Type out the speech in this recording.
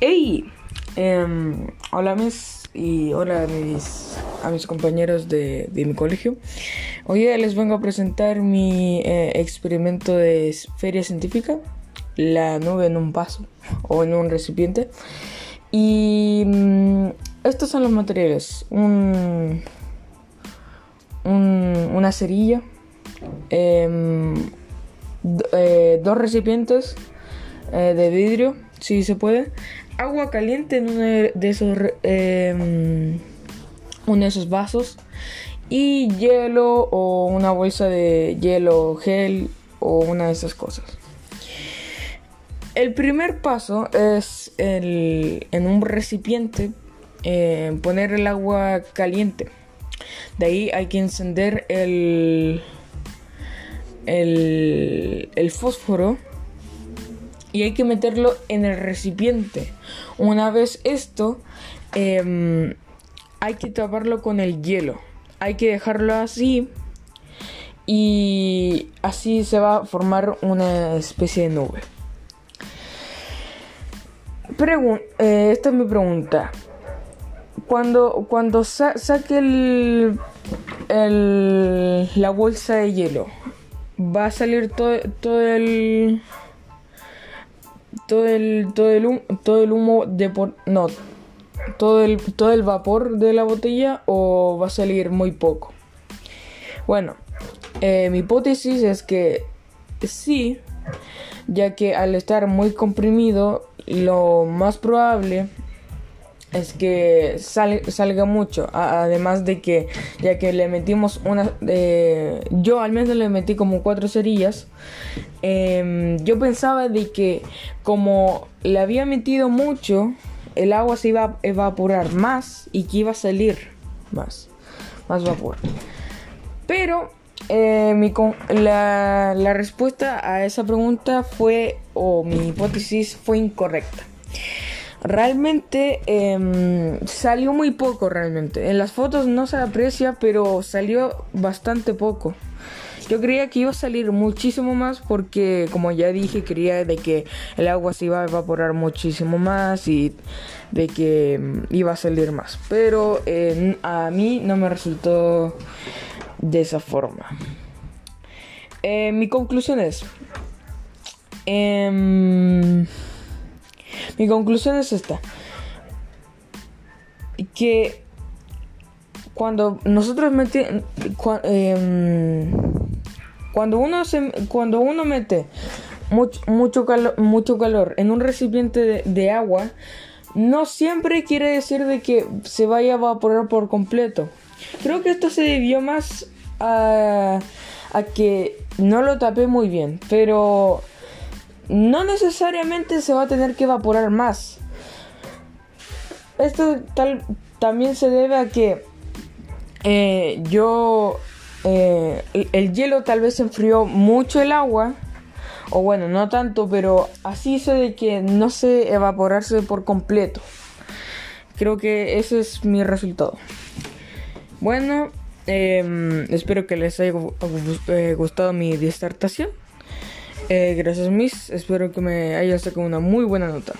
Hey, em, hola mis y hola a mis, a mis compañeros de, de mi colegio. Hoy día les vengo a presentar mi eh, experimento de feria científica, la nube en un vaso o en un recipiente. Y mm, estos son los materiales: un, un- una cerilla, em, eh, dos recipientes eh, de vidrio, si se puede, agua caliente en uno de esos, em, uno de esos vasos y hielo o una bolsa de hielo gel o una de esas cosas. El primer paso es el- en un recipiente eh, poner el agua caliente. De ahí hay que encender el, el, el fósforo y hay que meterlo en el recipiente. Una vez esto, em, hay que taparlo con el hielo. Hay que dejarlo así y así se va a formar una especie de nube. Pregun- eh, esta es mi pregunta. Cuando, cuando sa- saque el, el- la bolsa de hielo, va a salir todo, todo el todo el todo el humo, todo el humo de por no todo el todo el vapor de la botella o va a salir muy poco. Bueno eh, mi hipótesis es que sí ya que al estar muy comprimido lo más probable es que sal- salga mucho. Además de que, ya que le metimos una. eh, yo al menos le metí como cuatro cerillas. em, yo pensaba de que, como le había metido mucho, el agua se iba a evaporar más y que iba a salir más. Más vapor. Pero eh, mi la, la respuesta a esa pregunta fue, o mi hipótesis fue incorrecta. Realmente em, salió muy poco realmente. En las fotos no se aprecia, pero salió bastante poco. Yo creía que iba a salir muchísimo más porque, como ya dije, creía de que el agua se iba a evaporar muchísimo más y de que em, iba a salir más. Pero a mí no me resultó de esa forma. Eh, mi conclusión es... em, mi conclusión es esta. Que cuando nosotros cua- em, cuando uno se cuando uno mete mucho mucho calor, mucho calor en un recipiente de, agua no siempre quiere decir de que se vaya a evaporar por completo. Creo que esto se debió más a que no lo tapé muy bien, pero no necesariamente se va a tener que evaporar más. Esto tal, también se debe a que eh, yo eh, el, el hielo tal vez enfrió mucho el agua o bueno no tanto pero así hizo de que no se evaporarse por completo. Creo que ese es mi resultado. Bueno em, espero que les haya gu- gu- gustado mi disertación eh, gracias Miss. Espero que me haya sacado una muy buena nota